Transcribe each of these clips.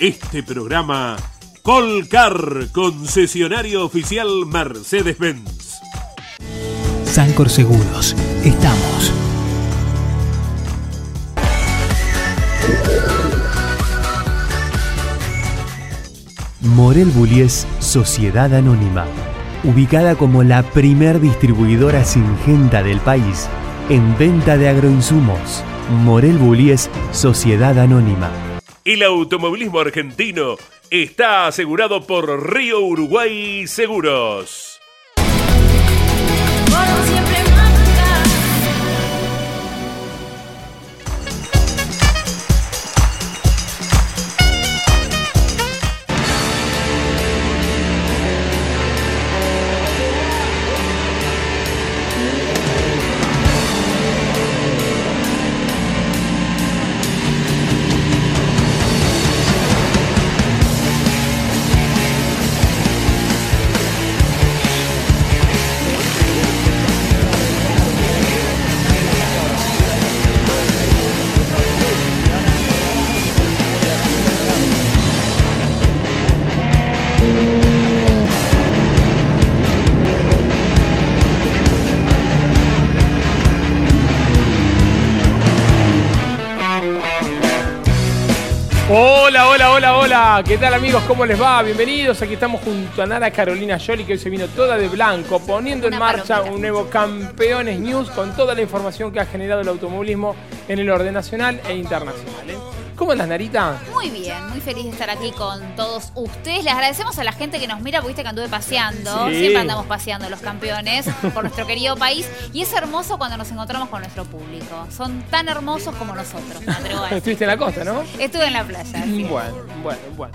Este programa Colcar, concesionario oficial Mercedes-Benz. Sancor Seguros, estamos. Morel Bullies Sociedad Anónima, ubicada como la primer distribuidora singenta del país en venta de agroinsumos. Morel Bullies Sociedad Anónima el automovilismo argentino está asegurado por Río Uruguay Seguros. ¿Qué tal amigos? ¿Cómo les va? Bienvenidos. Aquí estamos junto a Nara Carolina Yoli, que hoy se vino toda de blanco, poniendo en marcha un nuevo Campeones News con toda la información que ha generado el automovilismo en el orden nacional e internacional. ¿Cómo andas, Narita? Muy bien, muy feliz de estar aquí con todos ustedes. Les agradecemos a la gente que nos mira, porque viste que anduve paseando. Siempre andamos paseando los campeones por nuestro querido país. Y es hermoso cuando nos encontramos con nuestro público. Son tan hermosos como nosotros, Estuviste en la costa, ¿no? Estuve en la playa. Bueno, bueno, bueno.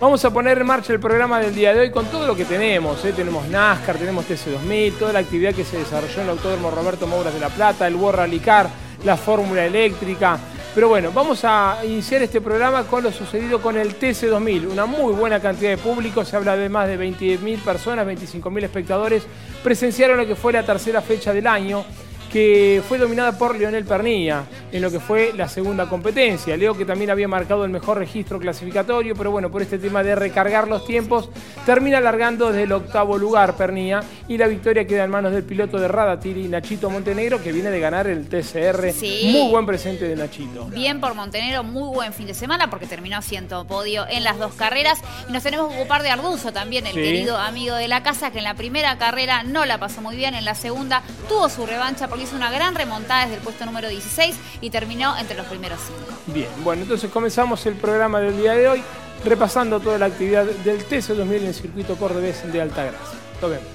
Vamos a poner en marcha el programa del día de hoy con todo lo que tenemos. ¿eh? Tenemos NASCAR, tenemos TC2000, toda la actividad que se desarrolló en el Autódromo Roberto Mouras de la Plata, el World Rally Car, la Fórmula Eléctrica, pero bueno, vamos a iniciar este programa con lo sucedido con el TC2000. Una muy buena cantidad de público, se habla de más de 20.000 personas, 25.000 espectadores. Presenciaron lo que fue la tercera fecha del año que fue dominada por Leonel Pernilla en lo que fue la segunda competencia. Leo que también había marcado el mejor registro clasificatorio, pero bueno, por este tema de recargar los tiempos, termina alargando desde el octavo lugar Pernilla y la victoria queda en manos del piloto de Radatiri, Nachito Montenegro, que viene de ganar el TCR. Muy buen presente de Nachito. Bien por Montenegro, muy buen fin de semana porque terminó haciendo podio en las dos carreras. Y nos tenemos que ocupar de Arduzo también, el querido amigo de la casa, que en la primera carrera no la pasó muy bien, en la segunda tuvo su revancha porque hizo una gran remontada desde el puesto número 16 y terminó entre los primeros cinco. Bien, bueno, entonces comenzamos el programa del día de hoy repasando toda la actividad del TC2000 en el circuito cordobés de Altagracia. Nos vemos.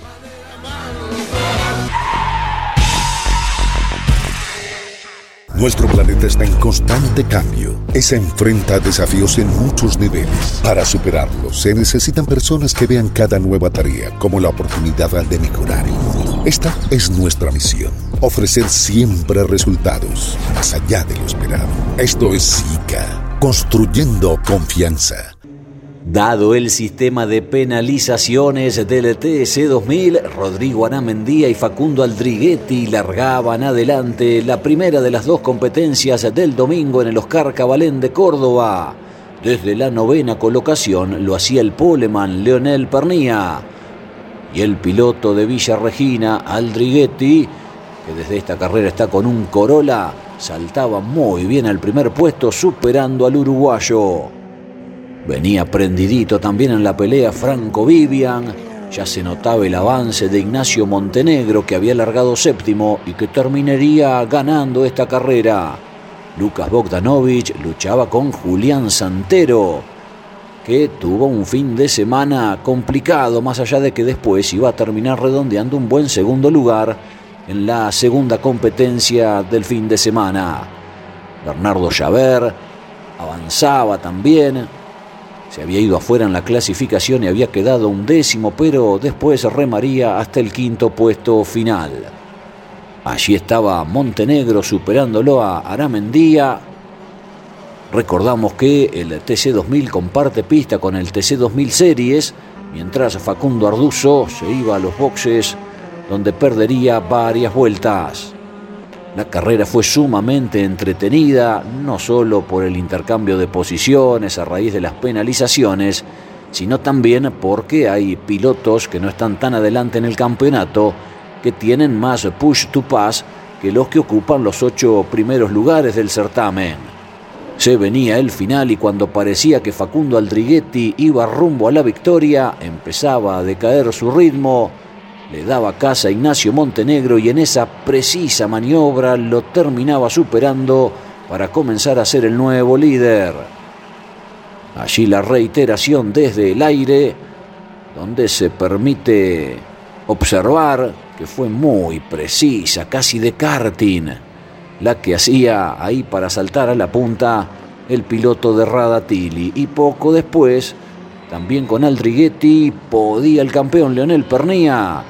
Nuestro planeta está en constante cambio se enfrenta a desafíos en muchos niveles. Para superarlos se necesitan personas que vean cada nueva tarea como la oportunidad de mejorar el mundo. Esta es nuestra misión, ofrecer siempre resultados más allá de lo esperado. Esto es SICA, construyendo confianza. Dado el sistema de penalizaciones del TS 2000, Rodrigo Anamendía y Facundo Aldriguetti largaban adelante la primera de las dos competencias del domingo en el Oscar Cabalén de Córdoba. Desde la novena colocación lo hacía el poleman Leonel Pernía y el piloto de Villa Regina, Aldriguetti, que desde esta carrera está con un Corolla, saltaba muy bien al primer puesto superando al uruguayo. Venía prendidito también en la pelea Franco Vivian, Ya se notaba el avance de Ignacio Montenegro, que había largado séptimo y que terminaría ganando esta carrera. Lucas Bogdanovich luchaba con Julián Santero, que tuvo un fin de semana complicado, más allá de que después iba a terminar redondeando un buen segundo lugar en la segunda competencia del fin de semana. Bernardo Javert avanzaba también, se había ido afuera en la clasificación y había quedado un décimo, pero después remaría hasta el quinto puesto final. Allí estaba Montenegro superándolo a Aramendía. Recordamos que el TC2000 comparte pista con el TC2000 Series, mientras Facundo Arduzo se iba a los boxes donde perdería varias vueltas. La carrera fue sumamente entretenida, no solo por el intercambio de posiciones a raíz de las penalizaciones, sino también porque hay pilotos que no están tan adelante en el campeonato, que tienen más push to pass que los que ocupan los ocho primeros lugares del certamen. Se venía el final y cuando parecía que Facundo Aldriguetti iba rumbo a la victoria, empezaba a decaer su ritmo, le daba casa a Ignacio Montenegro y en esa precisa maniobra lo terminaba superando para comenzar a ser el nuevo líder. Allí la reiteración desde el aire, donde se permite observar que fue muy precisa, casi de karting, la que hacía ahí para saltar a la punta el piloto de Radatili. Y poco después, también con Aldriguetti, podía el campeón Leonel Pernía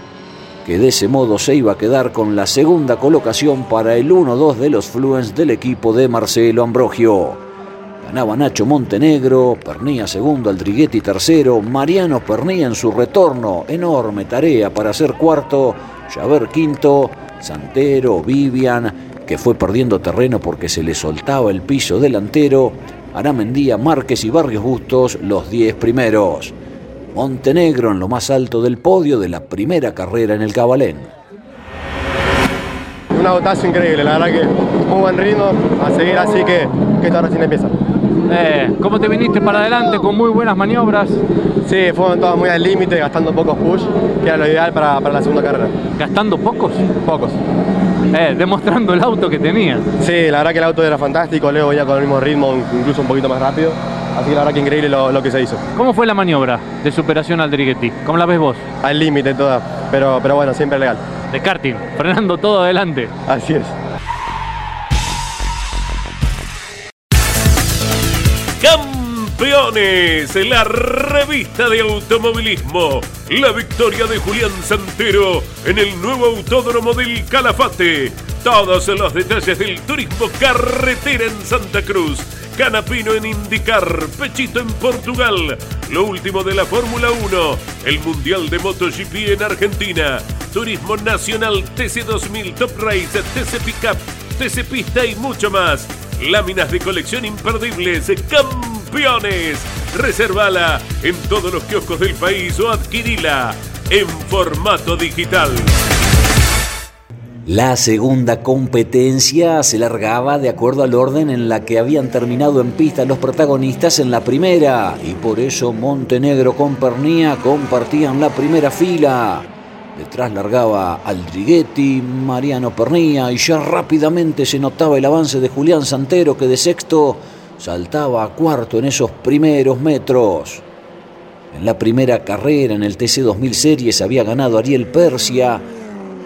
que de ese modo se iba a quedar con la segunda colocación para el 1-2 de los Fluens del equipo de Marcelo Ambrogio. Ganaba Nacho Montenegro, Pernía segundo, Aldriguetti tercero, Mariano Pernía en su retorno, enorme tarea para ser cuarto, Javer quinto, Santero, Vivian, que fue perdiendo terreno porque se le soltaba el piso delantero, Aramendía, Márquez y Barrios Bustos los 10 primeros. Montenegro en lo más alto del podio de la primera carrera en el Cabalén. Un agotazo increíble, la verdad que muy buen ritmo, a seguir así que, que esto recién empieza. Eh, ¿Cómo te viniste para adelante con muy buenas maniobras? Sí, fueron todas muy al límite, gastando pocos push, que era lo ideal para, para la segunda carrera. ¿Gastando pocos? Pocos. Eh, demostrando el auto que tenía. Sí, la verdad que el auto era fantástico, Leo ya con el mismo ritmo, incluso un poquito más rápido. Así que la verdad que increíble lo, lo que se hizo. ¿Cómo fue la maniobra de superación al Driguetti? ¿Cómo la ves vos? Al límite toda, pero, pero bueno, siempre legal. De karting, frenando todo adelante. Así es. Campeones, la revista de automovilismo. La victoria de Julián Santero en el nuevo autódromo del Calafate. Todos los detalles del turismo carretera en Santa Cruz. Canapino en Indicar, Pechito en Portugal, lo último de la Fórmula 1, el Mundial de MotoGP en Argentina, Turismo Nacional TC2000 Top Race, TC Pickup, TC Pista y mucho más. Láminas de colección imperdibles, campeones. Reservala en todos los kioscos del país o adquirila en formato digital. La segunda competencia se largaba de acuerdo al orden en la que habían terminado en pista los protagonistas en la primera y por eso Montenegro con Pernía compartían la primera fila. Detrás largaba Aldriguetti, Mariano Pernía y ya rápidamente se notaba el avance de Julián Santero que de sexto saltaba a cuarto en esos primeros metros. En la primera carrera en el TC 2000 Series había ganado Ariel Persia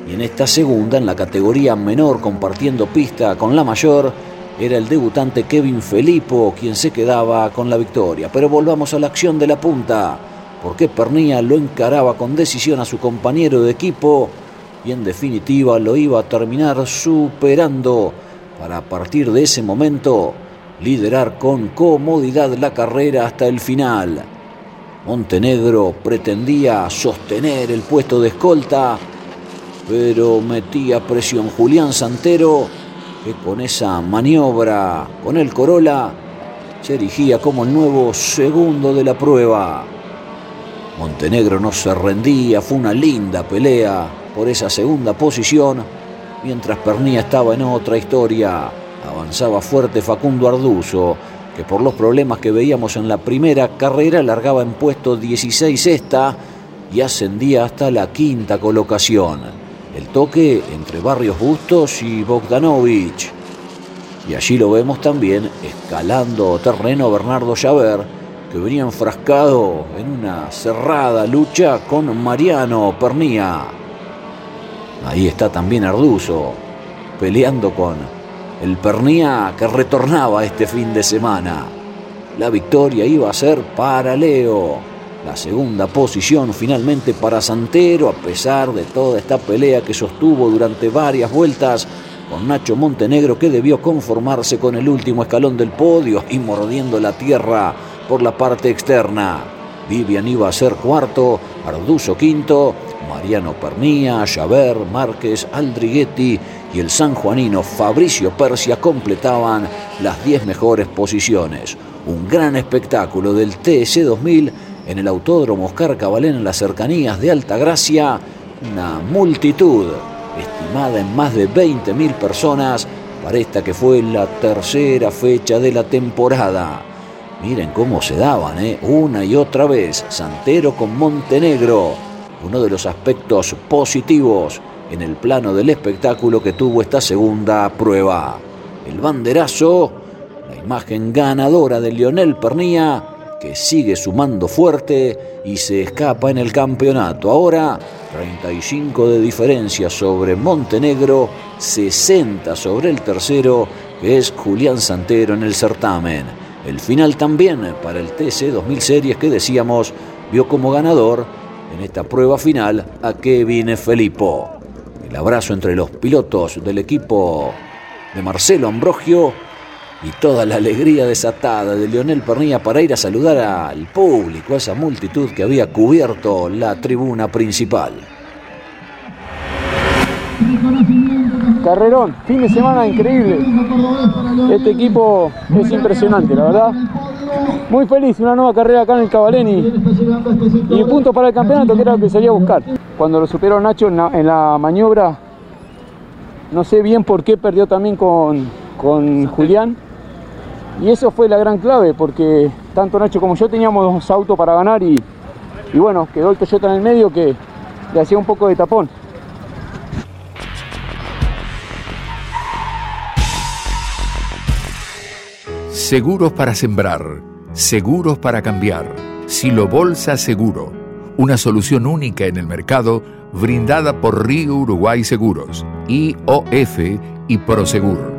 y en esta segunda, en la categoría menor compartiendo pista con la mayor, era el debutante Kevin Felipo quien se quedaba con la victoria. Pero volvamos a la acción de la punta, porque Pernía lo encaraba con decisión a su compañero de equipo y en definitiva lo iba a terminar superando para a partir de ese momento liderar con comodidad la carrera hasta el final. Montenegro pretendía sostener el puesto de escolta pero metía presión Julián Santero, que con esa maniobra, con el Corolla, se erigía como el nuevo segundo de la prueba. Montenegro no se rendía, fue una linda pelea por esa segunda posición, mientras Pernía estaba en otra historia. Avanzaba fuerte Facundo Arduzo, que por los problemas que veíamos en la primera carrera largaba en puesto 16 esta, y ascendía hasta la quinta colocación. El toque entre Barrios Bustos y Bogdanovich. Y allí lo vemos también escalando terreno Bernardo Llaver, que venía enfrascado en una cerrada lucha con Mariano Pernía. Ahí está también Arduzo, peleando con el Pernía que retornaba este fin de semana. La victoria iba a ser para Leo. La segunda posición finalmente para Santero, a pesar de toda esta pelea que sostuvo durante varias vueltas con Nacho Montenegro que debió conformarse con el último escalón del podio y mordiendo la tierra por la parte externa. Vivian iba a ser cuarto, Arduzo quinto, Mariano Pernía, Javer, Márquez, Aldriguetti y el sanjuanino Fabricio Persia completaban las 10 mejores posiciones. Un gran espectáculo del TS 2000 en el Autódromo Oscar Cabalén en las cercanías de Altagracia, una multitud estimada en más de 20.000 personas para esta que fue la tercera fecha de la temporada. Miren cómo se daban, ¿eh? una y otra vez, Santero con Montenegro, uno de los aspectos positivos en el plano del espectáculo que tuvo esta segunda prueba. El banderazo, la imagen ganadora de Lionel Pernía, que sigue sumando fuerte y se escapa en el campeonato. Ahora 35 de diferencia sobre Montenegro, 60 sobre el tercero, que es Julián Santero en el certamen. El final también para el TC 2000 Series que decíamos vio como ganador en esta prueba final a Kevin Felipo. El abrazo entre los pilotos del equipo de Marcelo Ambrogio y toda la alegría desatada de Leonel Pernilla para ir a saludar al público, a esa multitud que había cubierto la tribuna principal. Carrerón, fin de semana increíble. Este equipo es impresionante, la verdad. Muy feliz, una nueva carrera acá en el Cabaleni. Y punto para el campeonato, que era lo que salía a buscar. Cuando lo supieron Nacho en la, maniobra, no sé bien por qué perdió también con, con Julián. Y eso fue la gran clave, porque tanto Nacho como yo teníamos dos autos para ganar y, y bueno, quedó el Toyota en el medio que le hacía un poco de tapón. Seguros para sembrar, seguros para cambiar. Silo Bolsa Seguro, una solución única en el mercado brindada por Río Uruguay Seguros, IOF y Prosegur.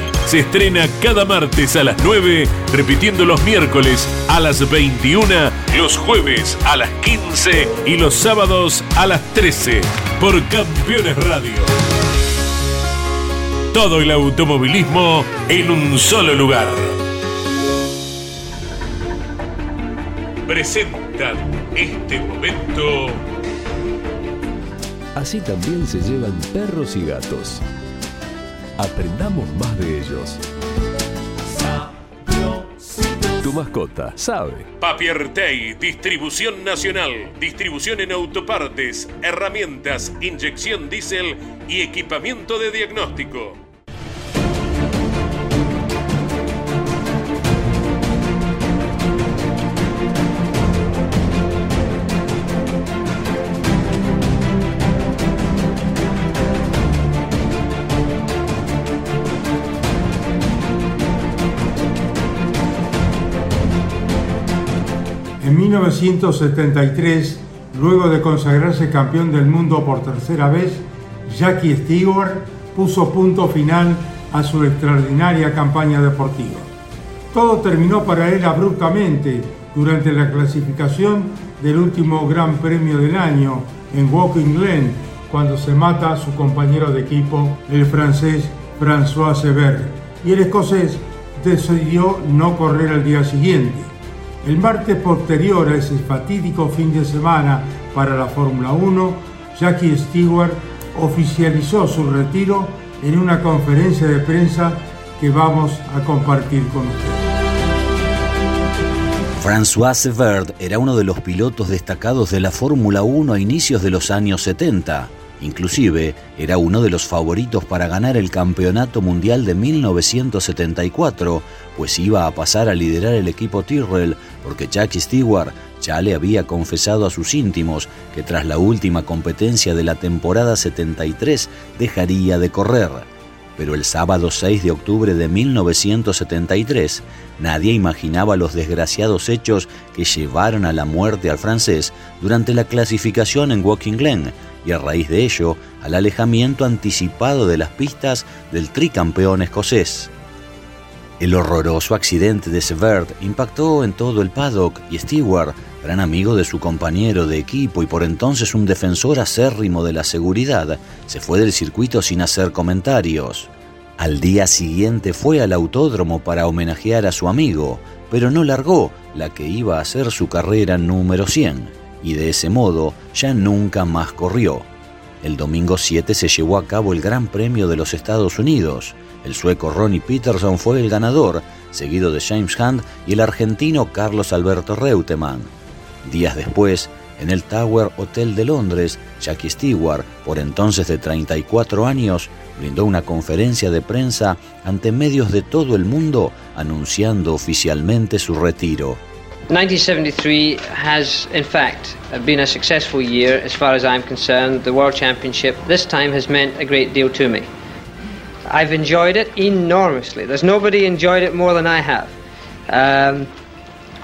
Se estrena cada martes a las 9, repitiendo los miércoles a las 21, los jueves a las 15 y los sábados a las 13 por Campeones Radio. Todo el automovilismo en un solo lugar. Presentan este momento Así también se llevan perros y gatos. Aprendamos más de ellos. Tu mascota sabe. Papiertei, distribución nacional, distribución en autopartes, herramientas, inyección diésel y equipamiento de diagnóstico. 1973, luego de consagrarse campeón del mundo por tercera vez, Jackie Stewart puso punto final a su extraordinaria campaña deportiva. Todo terminó para él abruptamente durante la clasificación del último Gran Premio del año en Walking Glen, cuando se mata su compañero de equipo, el francés François Sever, y el escocés decidió no correr al día siguiente. El martes posterior a ese fatídico fin de semana para la Fórmula 1, Jackie Stewart oficializó su retiro en una conferencia de prensa que vamos a compartir con ustedes. François Severd era uno de los pilotos destacados de la Fórmula 1 a inicios de los años 70. Inclusive era uno de los favoritos para ganar el Campeonato Mundial de 1974, pues iba a pasar a liderar el equipo Tyrrell, porque Jackie Stewart ya le había confesado a sus íntimos que tras la última competencia de la temporada 73 dejaría de correr. Pero el sábado 6 de octubre de 1973, nadie imaginaba los desgraciados hechos que llevaron a la muerte al francés durante la clasificación en Walking Glen, y a raíz de ello al alejamiento anticipado de las pistas del tricampeón escocés. El horroroso accidente de Severt impactó en todo el paddock y Stewart, gran amigo de su compañero de equipo y por entonces un defensor acérrimo de la seguridad, se fue del circuito sin hacer comentarios. Al día siguiente fue al autódromo para homenajear a su amigo, pero no largó la que iba a ser su carrera número 100 y de ese modo ya nunca más corrió. El domingo 7 se llevó a cabo el Gran Premio de los Estados Unidos. El sueco Ronnie Peterson fue el ganador, seguido de James Hunt y el argentino Carlos Alberto Reutemann. Días después, en el Tower Hotel de Londres, Jackie Stewart, por entonces de 34 años, brindó una conferencia de prensa ante medios de todo el mundo anunciando oficialmente su retiro. 1973 has, in fact, been a successful year as far as I'm concerned. The World Championship this time has meant a great deal to me. I've enjoyed it enormously. There's nobody enjoyed it more than I have. Um,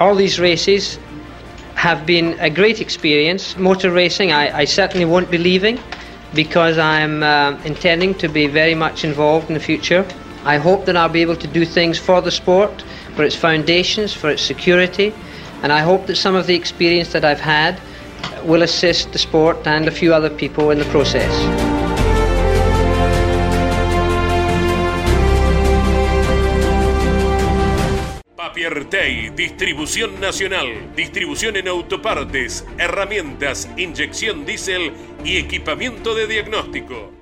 all these races have been a great experience. Motor racing, I, I certainly won't be leaving because I'm uh, intending to be very much involved in the future. I hope that I'll be able to do things for the sport, for its foundations, for its security, and I hope that some of the experience that I've had will assist the sport and a few other people in the process. Papiertei, distribución nacional, distribución en autopartes, herramientas, inyección diésel y equipamiento de diagnóstico.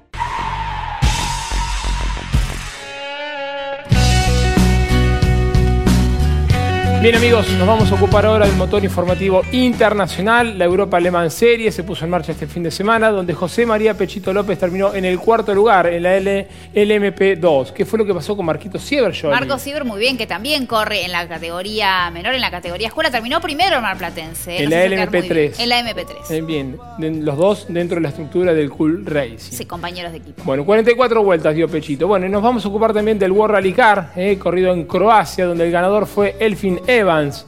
Bien amigos, nos vamos a ocupar ahora del motor informativo internacional. La Europa Alemán Serie se puso en marcha este fin de semana, donde José María Pechito López terminó en el cuarto lugar en la L LMP2. ¿Qué fue lo que pasó con Marquito Sieber, Marco Sieber muy bien, que también corre en la categoría menor, en la categoría escuela. Terminó primero en Marplatense. En la LMP3. En la MP3. Bien, los dos dentro de la estructura del Cool Racing. Sí, compañeros de equipo. Bueno, 44 vueltas dio Pechito. Bueno, y nos vamos a ocupar también del World Rally Car, eh, corrido en Croacia, donde el ganador fue Elfin Evans.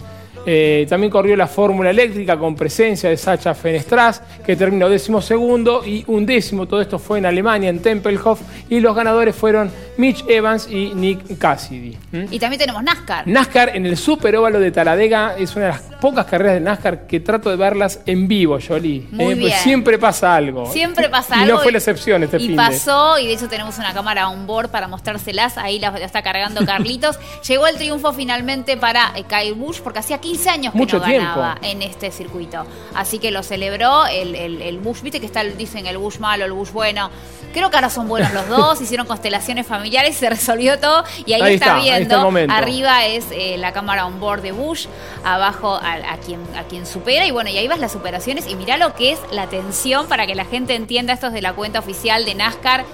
Eh, también corrió la Fórmula Eléctrica con presencia de Sacha Fenestras, que terminó décimo segundo y un décimo. Todo esto fue en Alemania, en Tempelhof. Y los ganadores fueron Mitch Evans y Nick Cassidy. Y también tenemos NASCAR. NASCAR en el Super Óvalo de Taladega es una de las pocas carreras de NASCAR que trato de verlas en vivo, Jolie. Muy Pues siempre pasa algo. Siempre pasa y algo. no fue la excepción este Y fin pasó, y de hecho tenemos una cámara on board para mostrárselas. Ahí la, la está cargando Carlitos. Llegó el triunfo finalmente para eh, Kyle Busch, porque hacía 15 años que Mucho no ganaba en este circuito. Así que lo celebró el, el, el Busch. Viste que está, el- dicen el Busch malo, el Busch bueno. Creo que ahora son buenos los dos, hicieron constelaciones familiares, se resolvió todo y ahí, Ahí está, está, ahí está el viendo. Arriba es eh, la cámara on board de Bush, abajo a, a quien, a quien supera y bueno, y ahí vas las superaciones y mirá lo que es la tensión para que la gente entienda esto es de la cuenta oficial de NASCAR,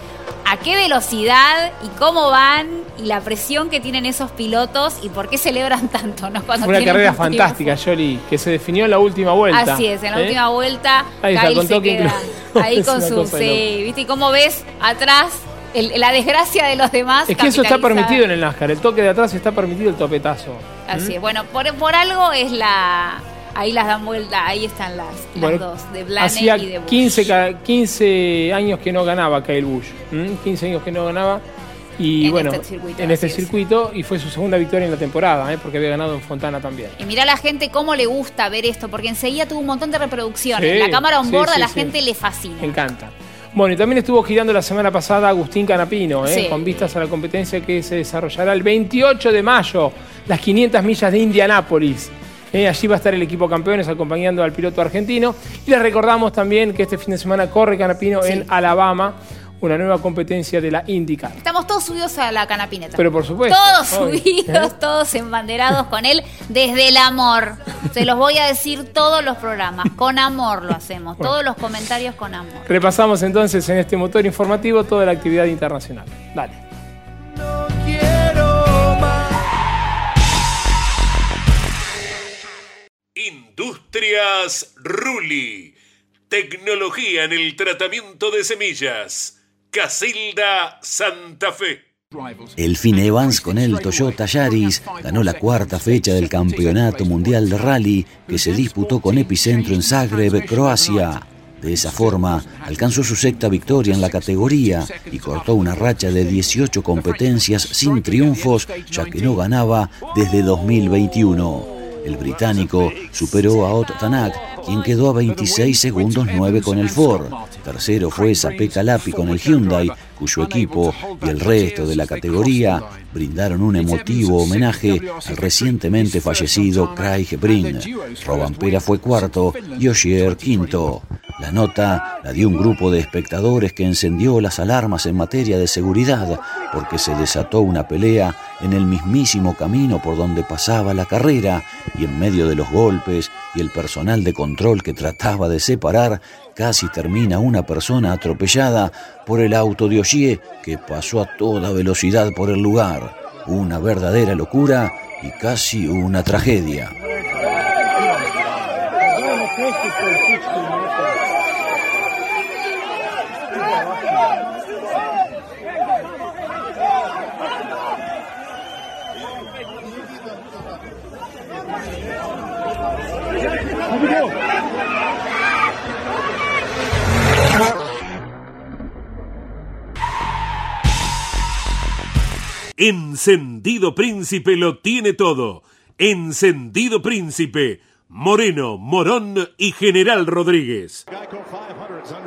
a qué velocidad y cómo van y la presión que tienen esos pilotos y por qué celebran tanto, ¿no? Cuando una carrera un fantástica, Jolie, que se definió en la última vuelta. Así es, en la ¿eh? última vuelta Ahí Kyle con se queda ahí con su sí, ¿viste? Y cómo ves atrás el- la desgracia de los demás. Es que eso está permitido en el NASCAR. El toque de atrás está permitido el topetazo. Así es. Bueno, por, por algo es la. Ahí las dan vuelta, ahí están las, las Bueno, dos, de Hacía y de Bush. 15, ca- 15 años que no ganaba Kyle Busch. ¿m? 15 años que no ganaba. Y En bueno, este circuito, en este es. circuito, y fue su segunda victoria en la temporada, ¿eh? porque había ganado en Fontana también. Y mira a la gente cómo le gusta ver esto, porque enseguida tuvo un montón de reproducciones. Sí, la cámara on sí, board a la gente le fascina. Me encanta. Bueno, y también estuvo girando la semana pasada Agustín Canapino, ¿eh? Con vistas a la competencia que se desarrollará el 28 de mayo, las 500 millas de Indianápolis. Eh, allí va a estar el equipo campeones acompañando al piloto argentino. Y les recordamos también que este fin de semana corre Canapino en Alabama, una nueva competencia de la IndyCar. Estamos todos subidos a la canapineta. Pero por supuesto. Todos subidos, ¿Eh? todos embanderados con él desde el amor. Se los voy a decir todos los programas. Con amor lo hacemos. Bueno. Todos los comentarios con amor. Repasamos entonces en este motor informativo toda la actividad internacional. Dale. Industrias Ruli. Tecnología en el tratamiento de semillas. Casilda Santa Fe. Elfin Evans con el Toyota Yaris ganó la cuarta fecha del Campeonato Mundial de Rally que se disputó con epicentro en Zagreb, Croacia. De esa forma, alcanzó su sexta victoria en la categoría y cortó una racha de 18 competencias sin triunfos, ya que no ganaba desde 2021. El británico superó a Ott Tanak, quien quedó a 26 segundos 9 con el Ford. Tercero fue Sape Calapi con el Hyundai, cuyo equipo y el resto de la categoría brindaron un emotivo homenaje al recientemente fallecido Craig Breen. Robampera fue cuarto y Ogier quinto. La nota la dio un grupo de espectadores que encendió las alarmas en materia de seguridad porque se desató una pelea en el mismísimo camino por donde pasaba la carrera y en medio de los golpes y el personal de control que trataba de separar, casi termina una persona atropellada por el auto de Ogier que pasó a toda velocidad por el lugar. Una verdadera locura y casi una tragedia. Encendido Príncipe lo tiene todo. Encendido Príncipe. Moreno, Morón y General Rodríguez.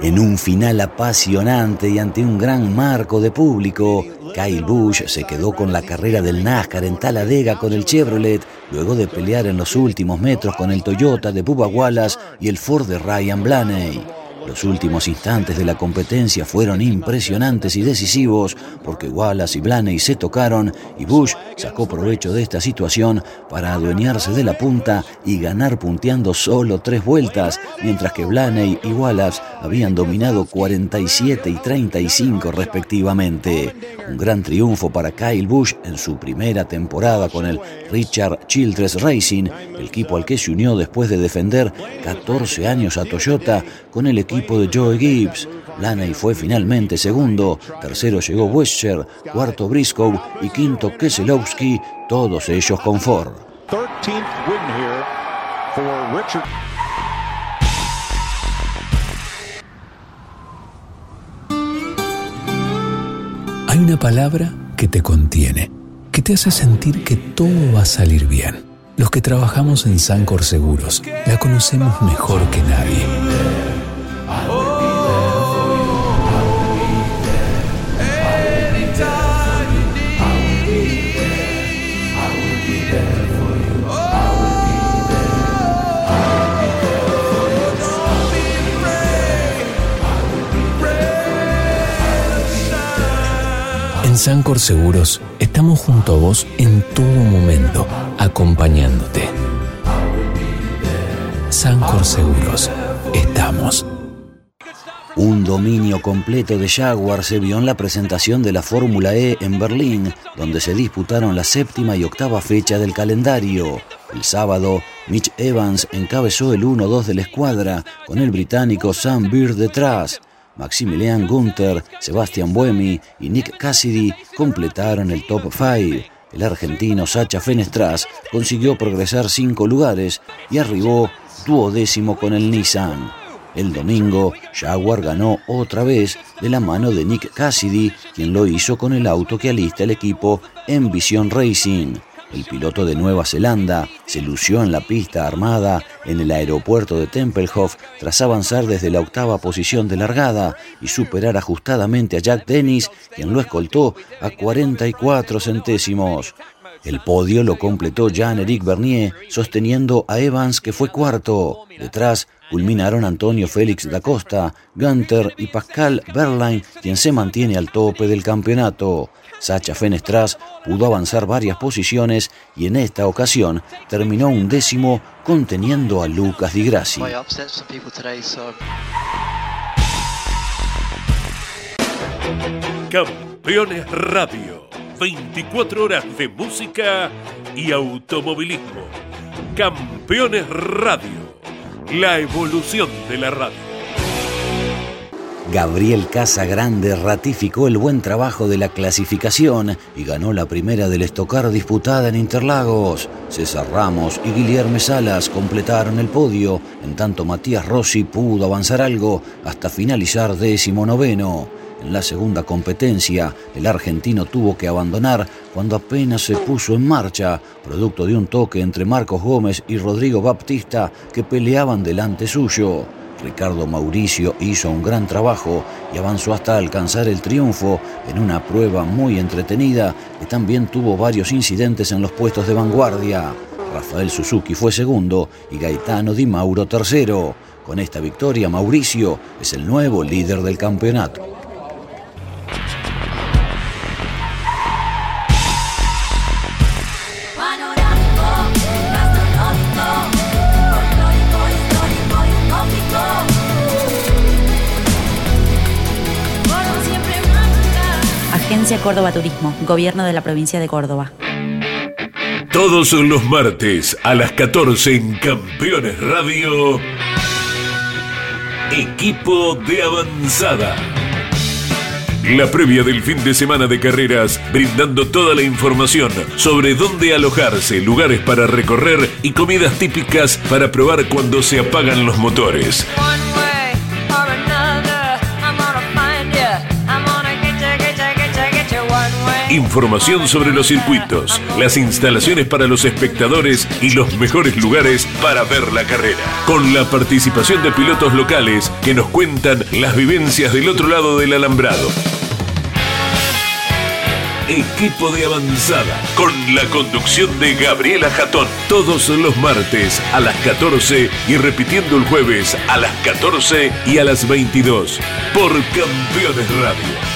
En un final apasionante y ante un gran marco de público, Kyle Busch se quedó con la carrera del NASCAR en Talladega con el Chevrolet, luego de pelear en los últimos metros con el Toyota de Bubba Wallace y el Ford de Ryan Blaney. Los últimos instantes de la competencia fueron impresionantes y decisivos porque Wallace y Blaney se tocaron y Bush sacó provecho de esta situación para adueñarse de la punta y ganar punteando solo tres vueltas, mientras que Blaney y Wallace habían dominado 47 y 35 respectivamente. Un gran triunfo para Kyle Busch en su primera temporada con el Richard Childress Racing, el equipo al que se unió después de defender 14 años a Toyota con el equipo de Joe Gibbs. Blaney fue finalmente segundo, tercero llegó Wescher, cuarto Briscoe y quinto Keselowski, todos ellos con Ford. 13th win here for Richard. Hay una palabra que te contiene, que te hace sentir que todo va a salir bien. Los que trabajamos en Sancor Seguros la conocemos mejor que nadie. En Sancor Seguros estamos junto a vos en todo momento, acompañándote. Sancor Seguros, estamos. Un dominio completo de Jaguar se vio en la presentación de la Fórmula E en Berlín, donde se disputaron la séptima y octava fecha del calendario. El sábado, Mitch Evans encabezó el 1-2 de la escuadra, con el británico Sam Beard detrás. Maximilian Gunther, Sebastian Buemi y Nick Cassidy completaron el top 5. El argentino Sacha Fenestras consiguió progresar cinco lugares y arribó duodécimo con el Nissan. El domingo, Jaguar ganó otra vez de la mano de Nick Cassidy, quien lo hizo con el auto que alista el equipo en Vision Racing. El piloto de Nueva Zelanda se lució en la pista armada en el aeropuerto de Tempelhof tras avanzar desde la octava posición de largada y superar ajustadamente a Jack Dennis, quien lo escoltó a 44 centésimos. El podio lo completó Jean-Éric Bernier, sosteniendo a Evans, que fue cuarto. Detrás culminaron Antonio Félix da Costa, Gunter y Pascal Berline, quien se mantiene al tope del campeonato. Sacha Fenestras pudo avanzar varias posiciones y en esta ocasión terminó un décimo conteniendo a Lucas Di Grassi. Campeones Radio, 24 horas de música y automovilismo. Campeones Radio, la evolución de la radio. Gabriel Casagrande ratificó el buen trabajo de la clasificación y ganó la primera del estocar disputada en Interlagos. César Ramos y Guillermo Salas completaron el podio, en tanto Matías Rossi pudo avanzar algo hasta finalizar décimo noveno. En la segunda competencia, el argentino tuvo que abandonar cuando apenas se puso en marcha, producto de un toque entre Marcos Gómez y Rodrigo Baptista que peleaban delante suyo. Ricardo Mauricio hizo un gran trabajo y avanzó hasta alcanzar el triunfo en una prueba muy entretenida que también tuvo varios incidentes en los puestos de vanguardia. Rafael Suzuki fue segundo y Gaetano Di Mauro tercero. Con esta victoria, Mauricio es el nuevo líder del campeonato. Córdoba Turismo, Gobierno de la Provincia de Córdoba. Todos los martes a las 14 en Campeones Radio. Equipo de avanzada. La previa del fin de semana de carreras, brindando toda la información sobre dónde alojarse, lugares para recorrer y comidas típicas para probar cuando se apagan los motores. Información sobre los circuitos, las instalaciones para los espectadores y los mejores lugares para ver la carrera. Con la participación de pilotos locales que nos cuentan las vivencias del otro lado del alambrado. Equipo de avanzada con la conducción de Gabriela Jatón. Todos los martes a las 14 y repitiendo el jueves a las 14 y a las 22 por Campeones Radio.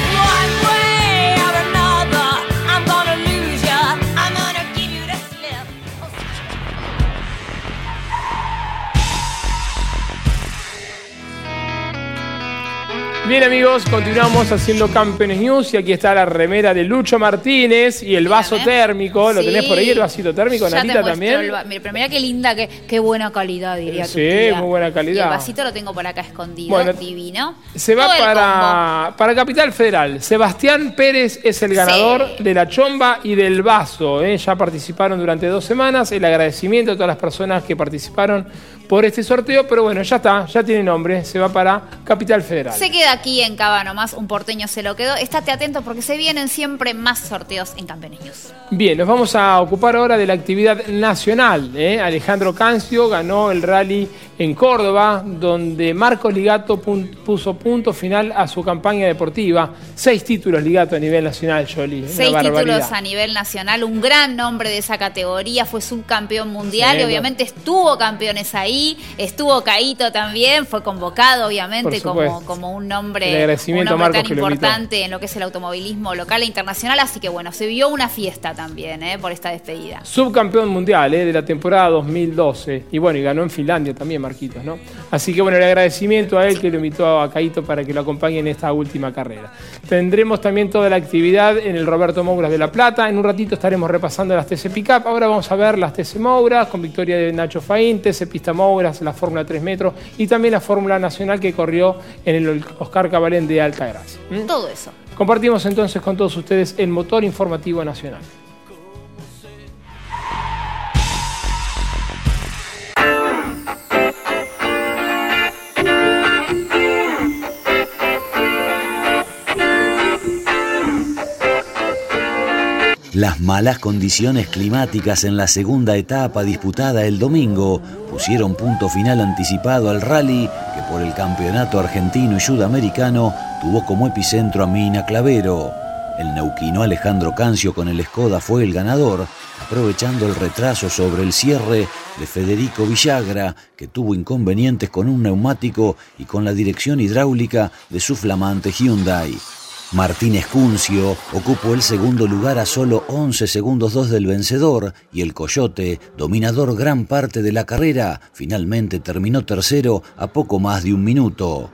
Bien amigos, continuamos haciendo Campeones News y aquí está la remera de Lucho Martínez y el vaso térmico. ¿Lo tenés por ahí el vasito térmico, Ya te Narita muestro también? el va- Mira, pero mira qué linda, qué, qué buena calidad, diría tu Sí, tía. muy buena Y calidad. el vasito lo tengo por acá escondido, Bueno, divino. Se va Todo el combo. para, para Capital Federal. Sebastián Pérez es el ganador de la chomba y del vaso. ¿eh? Ya participaron durante dos semanas. El agradecimiento a todas las personas que participaron por este sorteo. Pero bueno, ya está, ya tiene nombre. Se va para Capital Federal. Se queda aquí en Cava nomás, un porteño se lo quedó. Estate atento porque se vienen siempre más sorteos en Campeones News. Bien, nos vamos a ocupar ahora de la actividad nacional. ¿eh? Alejandro Cancio ganó el rally en Córdoba, donde Marcos Ligato puso punto final a su campaña deportiva. Seis títulos Ligato a nivel nacional, Jolie. Seis títulos a nivel nacional, un gran nombre de esa categoría, fue subcampeón mundial y obviamente estuvo campeones ahí, estuvo Caíto también, fue convocado obviamente como, un nombre, agradecimiento un nombre tan importante en lo que es el automovilismo local e internacional, así que bueno, se vio una fiesta también eh, por esta despedida. Subcampeón mundial ¿eh? de la temporada 2012. Y bueno, y ganó en Finlandia también, Marquitos, ¿no? Así que bueno, el agradecimiento a él que lo invitó a Caito para que lo acompañe en esta última carrera. Tendremos también toda la actividad en el Roberto Mouras de La Plata. En un ratito estaremos repasando las TC Pickup. Ahora vamos a ver las TC Mouras con victoria de Nacho Faín, TC Pista Mouras, la Fórmula 3 metros y también la Fórmula Nacional que corrió en el Oscar Cabalén de Altagracia. ¿Mm? Todo eso. Compartimos entonces con todos ustedes el motor informativo nacional. Las malas condiciones climáticas en la segunda etapa disputada el domingo pusieron punto final anticipado al rally que por el campeonato argentino y sudamericano tuvo como epicentro a Mina Clavero. El neuquino Alejandro Cancio con el Skoda fue el ganador, aprovechando el retraso sobre el cierre de Federico Villagra, que tuvo inconvenientes con un neumático y con la dirección hidráulica de su flamante Hyundai. Martínez Cuncio ocupó el segundo lugar a solo 11 segundos 2 del vencedor y el Coyote, dominador gran parte de la carrera, finalmente terminó tercero a poco más de un minuto.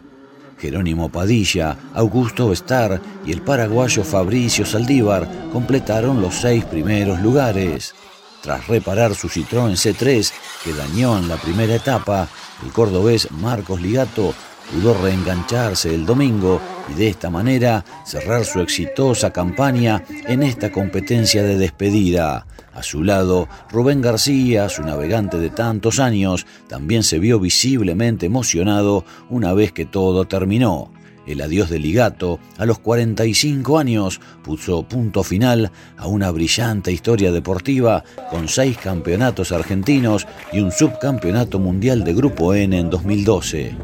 Jerónimo Padilla, Augusto Star y el paraguayo Fabricio Saldívar completaron los seis primeros lugares. Tras reparar su Citroën C3 que dañó en la primera etapa, el cordobés Marcos Ligato pudo reengancharse el domingo y de esta manera cerrar su exitosa campaña en esta competencia de despedida. A su lado, Rubén García, su navegante de tantos años, también se vio visiblemente emocionado una vez que todo terminó. El adiós de Ligato, a los 45 años, puso punto final a una brillante historia deportiva con seis campeonatos argentinos y un subcampeonato mundial de Grupo N en 2012.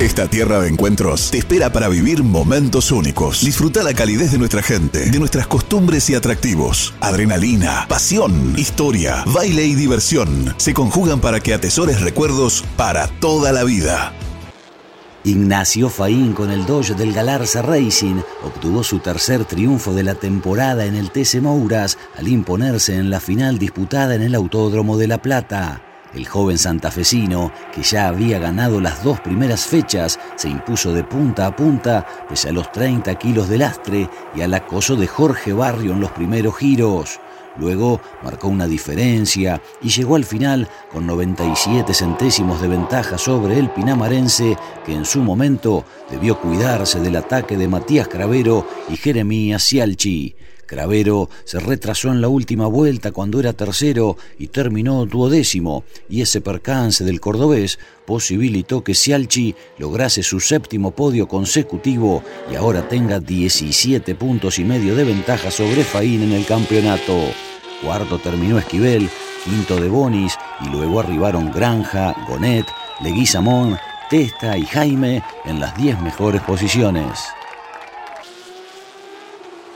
Esta tierra de encuentros te espera para vivir momentos únicos. Disfruta la calidez de nuestra gente, de nuestras costumbres y atractivos. Adrenalina, pasión, historia, baile y diversión se conjugan para que atesores recuerdos para toda la vida. Ignacio Faín con el Dodge del Galarza Racing obtuvo su tercer triunfo de la temporada en el TC Mouras al imponerse en la final disputada en el Autódromo de La Plata. El joven santafesino, que ya había ganado las dos primeras fechas, se impuso de punta a punta pese a los 30 kilos de lastre y al acoso de Jorge Barrio en los primeros giros. Luego marcó una diferencia y llegó al final con 97 centésimos de ventaja sobre el pinamarense que en su momento debió cuidarse del ataque de Matías Cravero y Jeremías Cialchi. Cravero se retrasó en la última vuelta cuando era tercero y terminó duodécimo, y ese percance del cordobés posibilitó que Cialchi lograse su séptimo podio consecutivo y ahora tenga 17 puntos y medio de ventaja sobre Faín en el campeonato. Cuarto terminó Esquivel, quinto de Bonis y luego arribaron Granja, Gonet, Leguizamón, Testa y Jaime en las 10 mejores posiciones.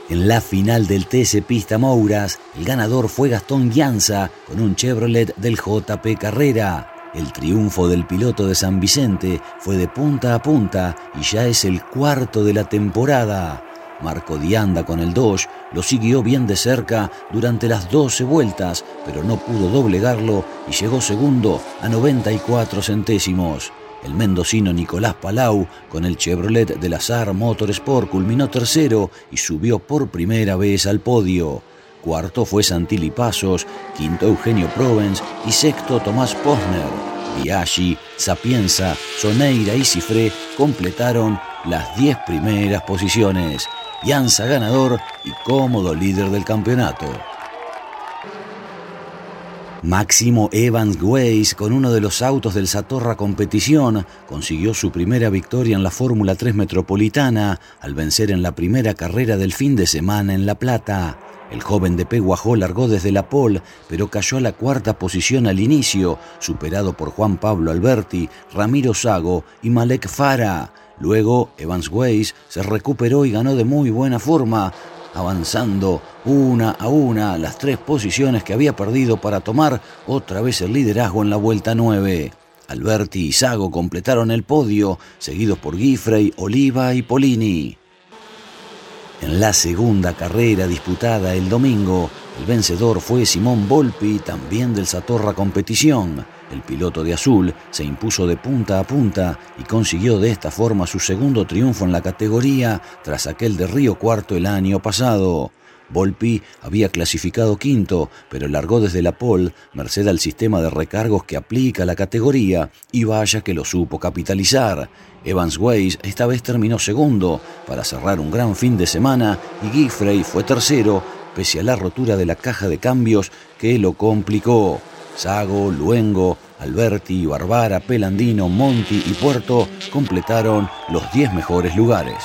En la final del TC Pista Mouras, el ganador fue Gastón Llanza con un Chevrolet del JP Carrera. El triunfo del piloto de San Vicente fue de punta a punta y ya es el cuarto de la temporada. Marco Dianda con el Dodge lo siguió bien de cerca durante las 12 vueltas, pero no pudo doblegarlo y llegó segundo a 94 centésimos. El mendocino Nicolás Palau con el Chevrolet del Azar Motorsport culminó tercero y subió por primera vez al podio. Cuarto fue Santilli Pasos, quinto Eugenio Provence y sexto Tomás Posner. Biaggi, Sapienza, Soneira y Cifré completaron las 10 primeras posiciones. Yanza ganador y cómodo líder del campeonato. Máximo Evans Weiss, con uno de los autos del Satorra Competición, consiguió su primera victoria en la Fórmula 3 Metropolitana al vencer en la primera carrera del fin de semana en La Plata. El joven de Peguajó largó desde la pole, pero cayó a la cuarta posición al inicio, superado por Juan Pablo Alberti, Ramiro Sago y Malek Fara. Luego, Evans Weiss se recuperó y ganó de muy buena forma, avanzando una a una las tres posiciones que había perdido para tomar otra vez el liderazgo en la vuelta 9. Alberti y Sago completaron el podio, seguidos por Giffrey, Oliva y Polini. En la segunda carrera disputada el domingo, el vencedor fue Simón Volpi, también del Satorra Competición. El piloto de azul se impuso de punta a punta y consiguió de esta forma su segundo triunfo en la categoría tras aquel de Río Cuarto el año pasado. Volpi había clasificado quinto, pero largó desde la pole, merced al sistema de recargos que aplica la categoría, y vaya que lo supo capitalizar. Evans Weiss esta vez terminó segundo para cerrar un gran fin de semana y Giffrey fue tercero, pese a la rotura de la caja de cambios que lo complicó. Sago, Luengo, Alberti, Barbara, Pelandino, Monti y Puerto completaron los 10 mejores lugares.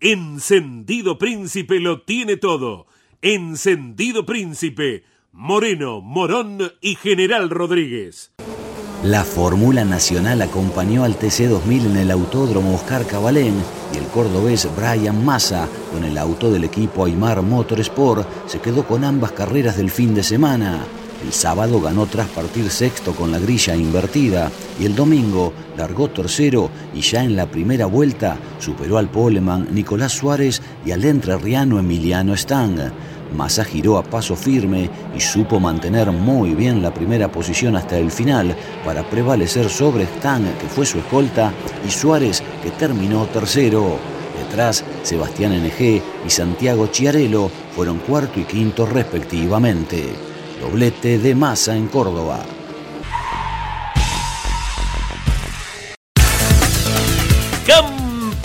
Encendido Príncipe lo tiene todo. Encendido Príncipe, Moreno, Morón y General Rodríguez. La Fórmula Nacional acompañó al TC2000 en el Autódromo Oscar Cabalén el cordobés Brian Massa, con el auto del equipo Aymar Motorsport, se quedó con ambas carreras del fin de semana. El sábado ganó tras partir sexto con la grilla invertida y el domingo largó tercero y ya en la primera vuelta superó al poleman Nicolás Suárez y al entrerriano Emiliano Stang. Massa giró a paso firme y supo mantener muy bien la primera posición hasta el final para prevalecer sobre Stang, que fue su escolta, y Suárez, que terminó tercero. Detrás, Sebastián NG y Santiago Chiarello fueron cuarto y quinto respectivamente. Doblete de Massa en Córdoba.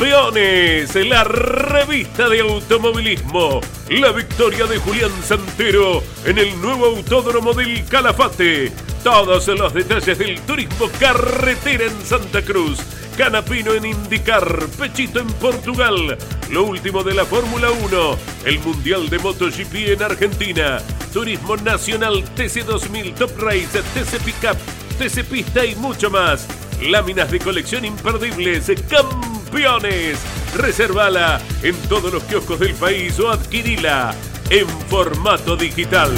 Campeones, la revista de automovilismo. La victoria de Julián Santero en el nuevo autódromo del Calafate. Todos los detalles del turismo carretera en Santa Cruz. Canapino en Indicar, Pechito en Portugal, lo último de la Fórmula 1, el Mundial de MotoGP en Argentina, Turismo Nacional TC2000 Top Race, TC Pickup, TC Pista y mucho más. Láminas de colección imperdibles, campeones. Reservala en todos los kioscos del país o adquirila en formato digital.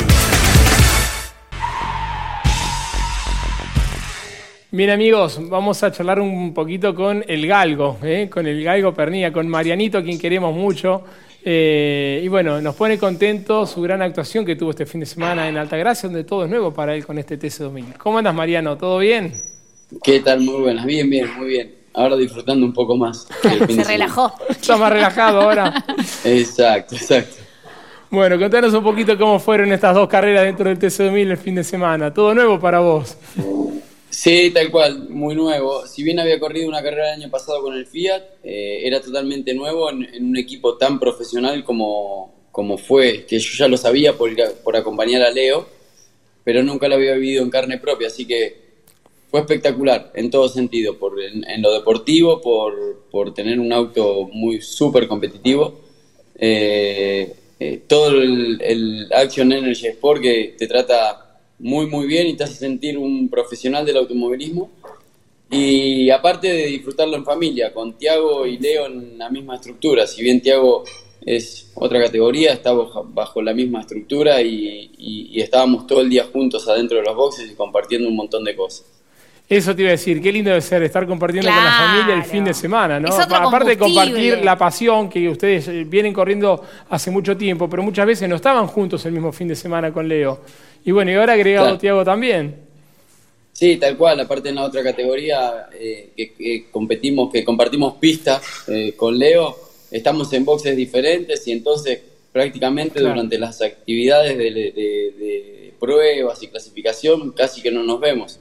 Bien amigos, vamos a charlar un poquito con el Galgo, ¿eh? con el Galgo Pernilla, con Marianito, quien queremos mucho. Eh, y bueno, nos pone contento su gran actuación que tuvo este fin de semana en Altagracia, donde todo es nuevo para él con este TC2000. ¿Cómo andas Mariano? ¿Todo bien? ¿Qué tal? Muy buenas, bien, bien, muy bien. Ahora disfrutando un poco más. Se relajó. Está más relajado ahora. exacto, exacto. Bueno, contanos un poquito cómo fueron estas dos carreras dentro del TC2000 el fin de semana. ¿Todo nuevo para vos? Sí, tal cual, muy nuevo. Si bien había corrido una carrera el año pasado con el Fiat, eh, era totalmente nuevo en, un equipo tan profesional como, como fue, que yo ya lo sabía por, por acompañar a Leo, pero nunca lo había vivido en carne propia, así que fue espectacular en todo sentido, por, en, lo deportivo, por, por, tener un auto muy súper competitivo. Eh, eh, todo el, el Action Energy Sport que te trata muy, muy bien y te hace sentir un profesional del automovilismo. Y aparte de disfrutarlo en familia, con Tiago y Leo en la misma estructura. Si bien Tiago es otra categoría, estamos bajo la misma estructura y, estábamos todo el día juntos adentro de los boxes y compartiendo un montón de cosas. Eso te iba a decir, qué lindo debe ser estar compartiendo con la familia el fin de semana, ¿no? Aparte de compartir la pasión que ustedes eh, vienen corriendo hace mucho tiempo, pero muchas veces no estaban juntos el mismo fin de semana con Leo. Y bueno, y ahora agregado Tiago también. Sí, tal cual, aparte en la otra categoría eh, que, competimos, que compartimos pistas eh, con Leo, estamos en boxes diferentes y entonces prácticamente durante las actividades de, pruebas y clasificación casi que no nos vemos.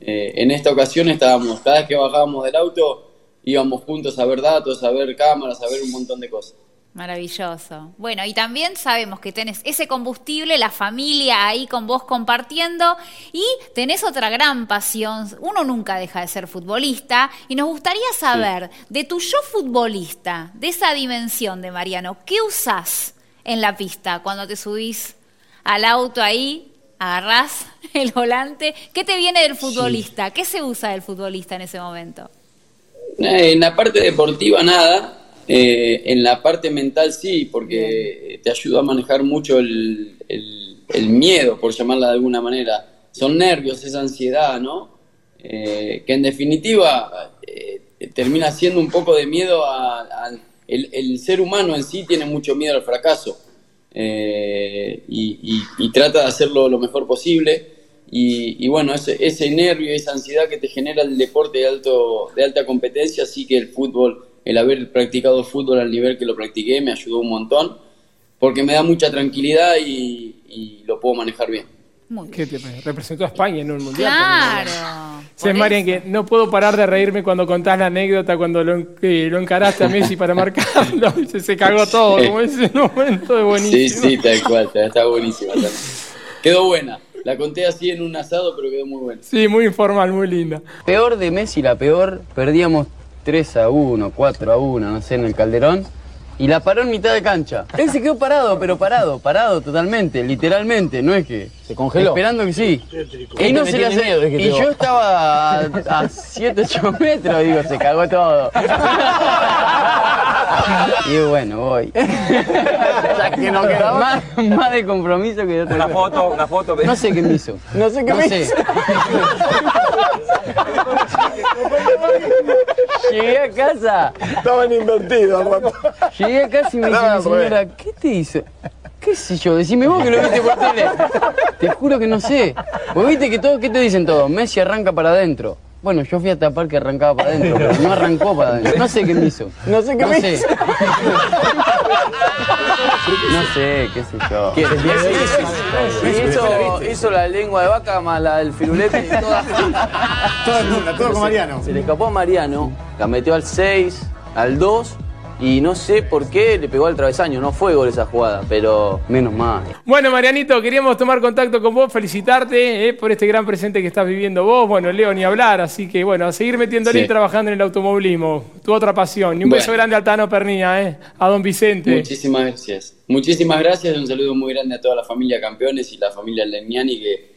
Eh, en esta ocasión estábamos, cada vez que bajábamos del auto íbamos juntos a ver datos, a ver cámaras, a ver un montón de cosas. Maravilloso. Bueno, y también sabemos que tenés ese combustible, la familia ahí con vos compartiendo y tenés otra gran pasión. Uno nunca deja de ser futbolista y nos gustaría saber de tu yo futbolista, de esa dimensión de Mariano, ¿qué usás en la pista cuando te subís al auto ahí, agarrás el volante? ¿Qué te viene del futbolista? ¿Qué se usa del futbolista en ese momento? Eh, en la parte deportiva nada, eh, en la parte mental sí, porque te ayuda a manejar mucho el, miedo, por llamarla de alguna manera. Son nervios, esa ansiedad, ¿no? Eh, que en definitiva eh, termina siendo un poco de miedo a, el, ser humano en sí tiene mucho miedo al fracaso y, trata de hacerlo lo mejor posible. Y, bueno, ese, ese nervio, esa ansiedad que te genera el deporte de, alto, de alta competencia, sí que el fútbol el haber practicado fútbol al nivel que lo practiqué me ayudó un montón, porque me da mucha tranquilidad y, lo puedo manejar bien. ¿Qué te representó a España en un mundial? Claro. Sí, Marian, que no puedo parar de reírme cuando contás la anécdota cuando lo, lo encaraste a Messi para marcarlo. Se, se cagó todo, como ese momento de buenísimo. Sí, sí, tal cual, está buenísima. Quedó buena. La conté así en un asado, pero quedó muy buena. Sí, muy informal, muy linda. Peor de Messi, la peor, perdíamos 3 a 1, 4 a 1, no sé, en el Calderón. Y la paró en mitad de cancha. Él se quedó parado, pero parado, parado totalmente, literalmente, no es que... ¿Se congeló? Esperando que sí. ¿Qué Y, no te se le hace- miedo de que y yo estaba a 7, 8 metros, digo, se cagó todo. Y bueno, voy. Ya que no quedó más, más de compromiso que de otra Una foto, una foto. No sé qué me hizo. No sé qué No me sé. hizo. Llegué a casa. Estaban invertidos, Llegué a casa y me dice No, mi señora, ¿qué te hizo? ¿Qué sé yo? Decime vos que lo viste por tele. Te juro que no sé. Vos viste que todo, ¿qué te dicen todos? Messi arranca para adentro. Bueno, yo fui a tapar que arrancaba para adentro, pero no arrancó para adentro. No sé qué me hizo. No sé qué No me sé. hizo. No sé, qué sé yo. ¿Qué? Hizo, hizo la lengua de vaca más la del firulete y toda. Todo todo con Mariano. Se le escapó a Mariano, la metió al 6, al 2 y no sé por qué le pegó al travesaño. No fue gol esa jugada, pero menos mal. Bueno, Marianito, queríamos tomar contacto con vos, felicitarte eh, por este gran presente que estás viviendo vos. Bueno, Leo, ni hablar, así que bueno, a seguir metiéndole Sí. y trabajando en el automovilismo. Tu otra pasión. Y un Bueno. beso grande a Tano Pernía, eh, a don Vicente. Muchísimas gracias. Muchísimas gracias. Un saludo muy grande a toda la familia Campeones y la familia Lemiani que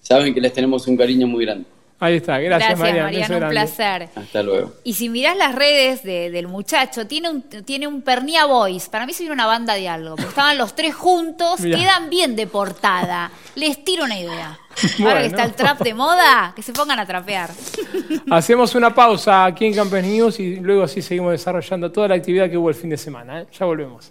saben que les tenemos un cariño muy grande. Ahí está, gracias, Gracias, Mariano. Mariano, beso un grande. placer. Hasta luego. Y si mirás las redes de- del muchacho, tiene un, tiene un Pernia Boys. Para mí se viene una banda de algo. Porque estaban los tres juntos, Mirá. quedan bien de portada. Les tiro una idea. Ahora Bueno. que está el trap de moda, que se pongan a trapear. Hacemos una pausa aquí en Campes News y luego sí seguimos desarrollando toda la actividad que hubo el fin de semana. eh. Ya volvemos.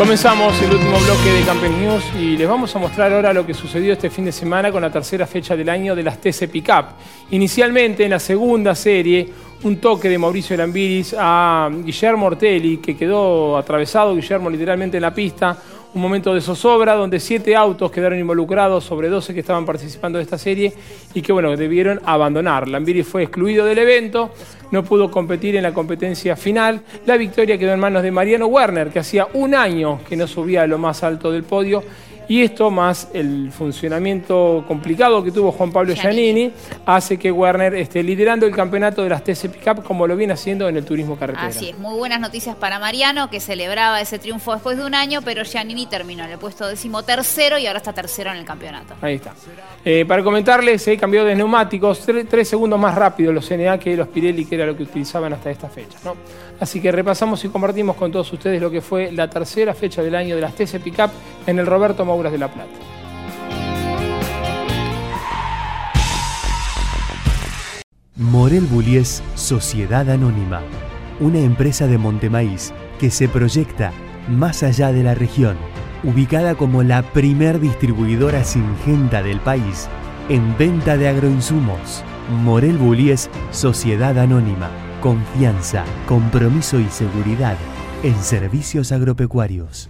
Comenzamos el último bloque de Camping News y les vamos a mostrar ahora lo que sucedió este fin de semana con la tercera fecha del año de las TC Pickup. Inicialmente en la segunda serie, un toque de Mauricio Lambiris a Guillermo Ortelli, que quedó atravesado Guillermo literalmente en la pista. Un momento de zozobra donde siete autos quedaron involucrados sobre 12 que estaban participando de esta serie y que bueno, debieron abandonar. Lambiris fue excluido del evento, no pudo competir en la competencia final. La victoria quedó en manos de Mariano Werner, que hacía un año que no subía a lo más alto del podio. Y esto, más el funcionamiento complicado que tuvo Juan Pablo Giannini, hace que Werner esté liderando el campeonato de las TC Pickup como lo viene haciendo en el turismo carretera. Así es, muy buenas noticias para Mariano, que celebraba ese triunfo después de un año, pero Giannini terminó en el puesto decimotercero y ahora está tercero en el campeonato. Ahí está. Eh, para comentarles, se cambió de neumáticos, tre- tres segundos más rápido los CNA que los Pirelli, que era lo que utilizaban hasta esta fecha. ¿no? Así que repasamos y compartimos con todos ustedes lo que fue la tercera fecha del año de las TC Pickup en el Roberto Mouras de La Plata. Morel Bullies Sociedad Anónima, una empresa de Montemaíz que se proyecta más allá de la región, ubicada como la primer distribuidora singenta del país en venta de agroinsumos. Morel Bullies Sociedad Anónima, confianza, compromiso y seguridad en servicios agropecuarios.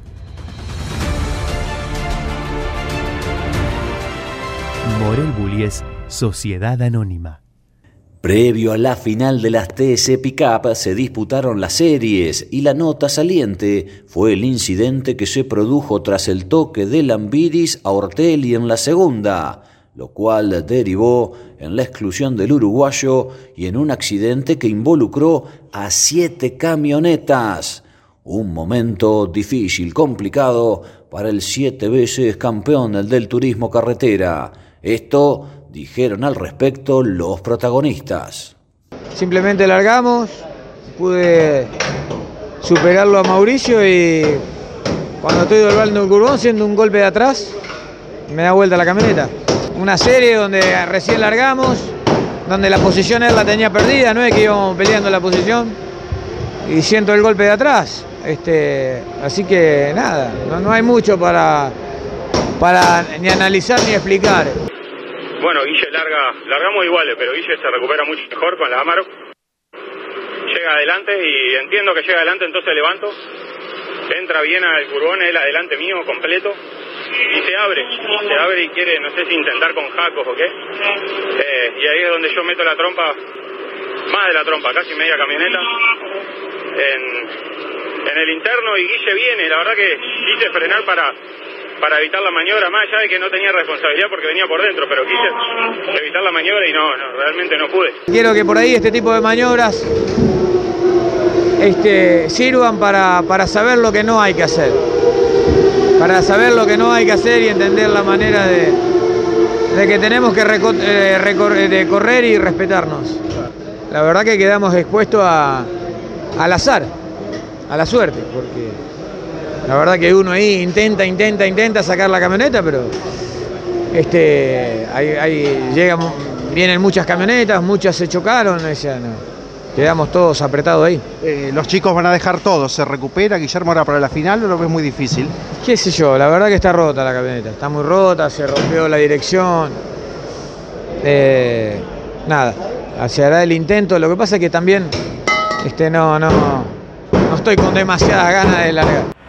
Morel Bullies Sociedad Anónima. Previo a la final de las TC Pickup se disputaron las series y la nota saliente fue el incidente que se produjo tras el toque de Lambiris a Ortelli en la segunda. Lo cual derivó en la exclusión del uruguayo y en un accidente que involucró a siete camionetas. Un momento difícil, complicado para el siete veces campeón del turismo carretera. Esto dijeron al respecto los protagonistas. Simplemente largamos, pude superarlo a Mauricio y cuando estoy volviendo el curbón, siendo un golpe de atrás, me da vuelta la camioneta. Una serie donde recién largamos, donde la posición él la tenía perdida, no es que íbamos peleando la posición, y siento el golpe de atrás. Este, así que nada, no, hay mucho para, para ni analizar ni explicar. Bueno, Guille larga, largamos iguales, pero Guille se recupera mucho mejor con la Amaro. Llega adelante y entiendo que llega adelante, entonces levanto. Entra bien al curbón, él adelante mío, completo. Y se abre, se abre y quiere, no sé si intentar con jacos o qué. Eh, y ahí es donde yo meto la trompa, más de la trompa, casi media camioneta, en, el interno y Guille viene. La verdad que quise frenar para para evitar la maniobra, más allá de que no tenía responsabilidad porque venía por dentro, pero quise evitar la maniobra y no, no realmente no pude. Quiero que por ahí este tipo de maniobras este, sirvan para, para saber lo que no hay que hacer. Para saber lo que no hay que hacer y entender la manera de, que tenemos que eh, de correr y respetarnos. La verdad que quedamos expuestos a, al azar, a la suerte, porque la verdad que uno ahí intenta, intenta, intenta sacar la camioneta, pero este, ahí, llegan, vienen muchas camionetas, muchas se chocaron, quedamos todos apretados ahí. Eh, los chicos van a dejar todo, se recupera, Guillermo ahora para la final o lo ves muy difícil. Qué sé yo, la verdad que está rota la camioneta, está muy rota, se rompió la dirección. Eh, nada, se hará el intento, lo que pasa es que también este, no, no, no estoy con demasiadas ganas de largar.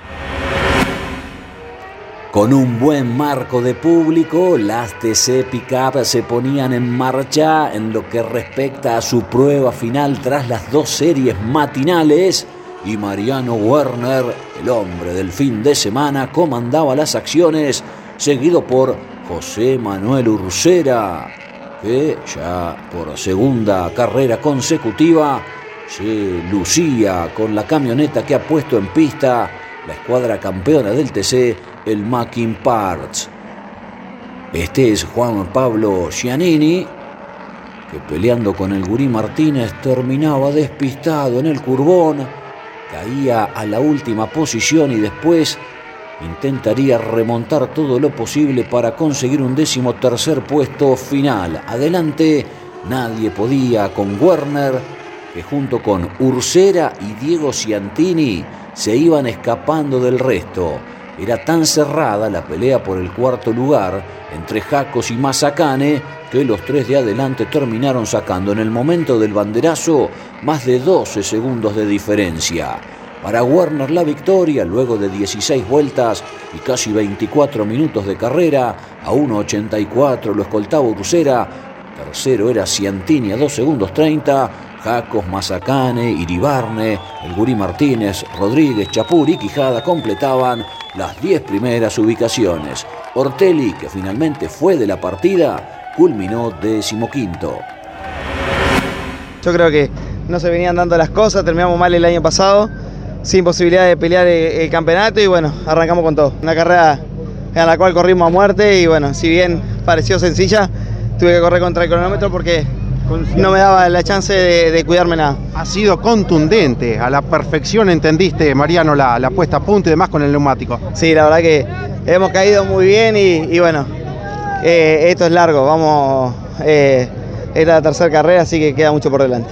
Con un buen marco de público, las TC Pickup se ponían en marcha en lo que respecta a su prueba final tras las dos series matinales y Mariano Werner, el hombre del fin de semana, comandaba las acciones, seguido por José Manuel Ursera, que ya por segunda carrera consecutiva se lucía con la camioneta que ha puesto en pista la escuadra campeona del TC el Mackin Parts. Este es Juan Pablo Giannini, que peleando con el Gurí Martínez terminaba despistado en el curbón, caía a la última posición y después intentaría remontar todo lo posible para conseguir un décimo tercer puesto final. Adelante nadie podía con Werner, que junto con Ursera y Diego Ciantini se iban escapando del resto. Era tan cerrada la pelea por el cuarto lugar entre Jacos y Mazacane que los tres de adelante terminaron sacando en el momento del banderazo más de 12 segundos de diferencia. Para Werner la victoria luego de 16 vueltas y casi 24 minutos de carrera, a 1.84 lo escoltaba Ursera, tercero era Ciantini a 2 segundos 30, Jacos, Mazacane, Iribarne, El Gurí Martínez, Rodríguez, Chapur y Quijada completaban las 10 primeras ubicaciones. Ortelli, que finalmente fue de la partida, culminó decimoquinto. Yo creo que no se venían dando las cosas, terminamos mal el año pasado, sin posibilidad de pelear el, campeonato y bueno, arrancamos con todo. Una carrera en la cual corrimos a muerte y bueno, si bien pareció sencilla, tuve que correr contra el cronómetro porque no me daba la chance de, cuidarme nada. Ha sido contundente, a la perfección entendiste, Mariano, la, puesta a punto y demás con el neumático. Sí, la verdad que hemos caído muy bien y, bueno, eh, esto es largo, vamos, eh, es la tercera carrera, así que queda mucho por delante.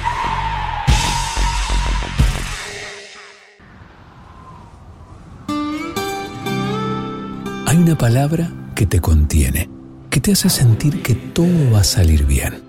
Hay una palabra que te contiene, que te hace sentir que todo va a salir bien.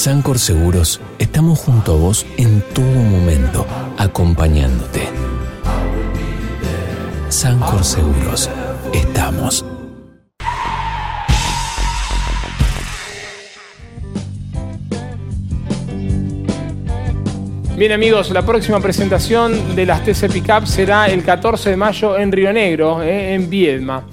Sancor Seguros estamos junto a vos en todo momento, acompañándote. Sancor Seguros, estamos. Bien amigos, la próxima presentación de las TC Pickup será el 14 de mayo en Río Negro, eh, en Viedma.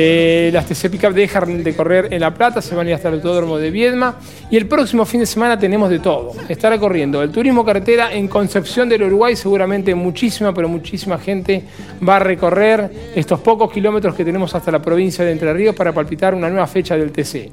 Eh, las TC Pickup dejan de correr en La Plata, se van a ir hasta el Autódromo de Viedma. Y el próximo fin de semana tenemos de todo. Estará corriendo el turismo carretera en Concepción del Uruguay. Seguramente muchísima, pero muchísima gente va a recorrer estos pocos kilómetros que tenemos hasta la provincia de Entre Ríos para palpitar una nueva fecha del TC.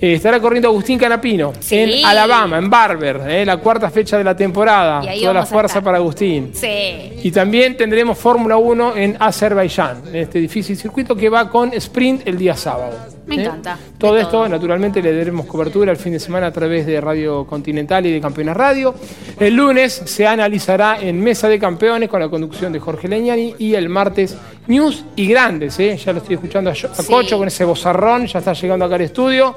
Eh, estará corriendo Agustín Canapino en Alabama, en Barber, eh, la cuarta fecha de la temporada. Toda la fuerza para Agustín. Sí. Y también tendremos Fórmula 1 en Azerbaiyán, en este difícil circuito que va con sprint el día sábado. Me ¿eh? encanta. Todo esto, naturalmente, le daremos cobertura el fin de semana a través de Radio Continental y de Campeones Radio. El lunes se analizará en Mesa de Campeones con la conducción de Jorge Leñani y el martes News y Grandes. Ya lo estoy escuchando a Cocho con ese bozarrón, ya está llegando acá al estudio.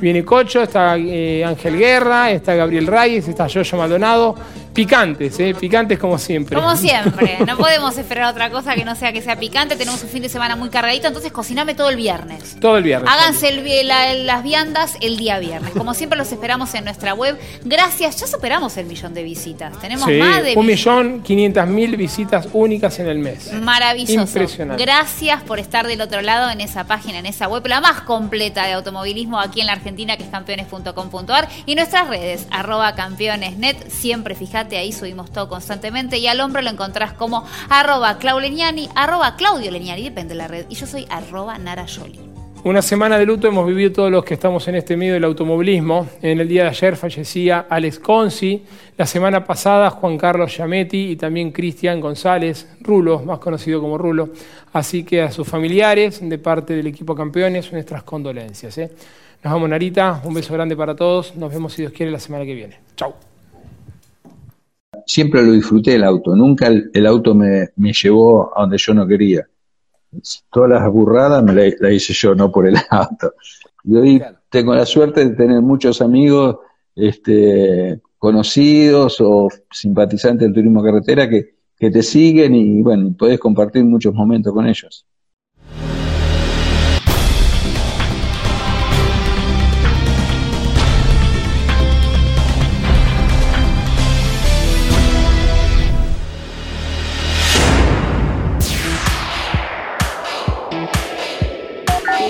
Viene Cocho, está eh, Ángel Guerra, está Gabriel Reyes, está Yoyo Maldonado. Picantes, ¿eh? picantes como siempre. Como siempre, no podemos esperar otra cosa que no sea que sea picante. Tenemos un fin de semana muy cargadito, entonces cociname todo el viernes. Todo el viernes. Háganse el vi- la- las viandas el día viernes. Como siempre los esperamos en nuestra web. Gracias, ya superamos el millón de visitas. Tenemos Sí, más de un millón quinientas mil visitas únicas en el mes. Maravilloso. Impresionante. Gracias por estar del otro lado en esa página, en esa web, la más completa de automovilismo aquí en la Argentina, que es campeones.com.ar. Y nuestras redes, arroba campeonesnet. Siempre ahí subimos todo constantemente. Y al hombre lo encontrás como arroba Clauleniani, arroba Claudio depende de la red. Y yo soy arroba Narayoli. Una semana de luto hemos vivido todos los que estamos en este medio del automovilismo. En el día de ayer fallecía Alex Conci, la semana pasada Juan Carlos Giametti y también Cristian González, Rulo, más conocido como Rulo. Así que a sus familiares, de parte del equipo campeones, nuestras condolencias. ¿eh? Nos vamos, Narita, un beso grande para todos. Nos vemos, si Dios quiere, la semana que viene. Chau. Siempre lo disfruté el auto, nunca el, el auto me, me llevó a donde yo no quería. Todas las burradas me la, la hice yo, no por el auto. Y hoy tengo la suerte de tener muchos amigos este, conocidos o simpatizantes del turismo carretera que, que te siguen y bueno, podés compartir muchos momentos con ellos.